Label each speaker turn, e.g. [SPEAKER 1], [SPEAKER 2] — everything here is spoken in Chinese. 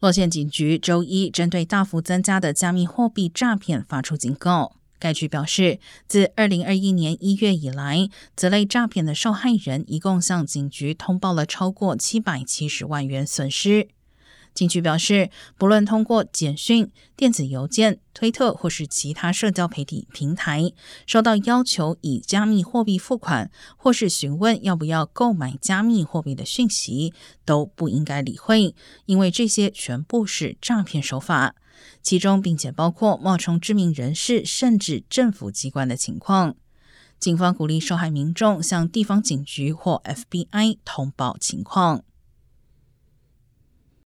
[SPEAKER 1] 洛县警局周一针对大幅增加的加密货币诈骗发出警告。该局表示，自二零二一年一月以来，此类诈骗的受害人一共向警局通报了超过七百七十万元损失。警局表示，不论通过简讯、电子邮件、推特或是其他社交媒体平台，收到要求以加密货币付款，或是询问要不要购买加密货币的讯息，都不应该理会，因为这些全部是诈骗手法。其中，并且包括冒充知名人士甚至政府机关的情况。警方鼓励受害民众向地方警局或 FBI 通报情况。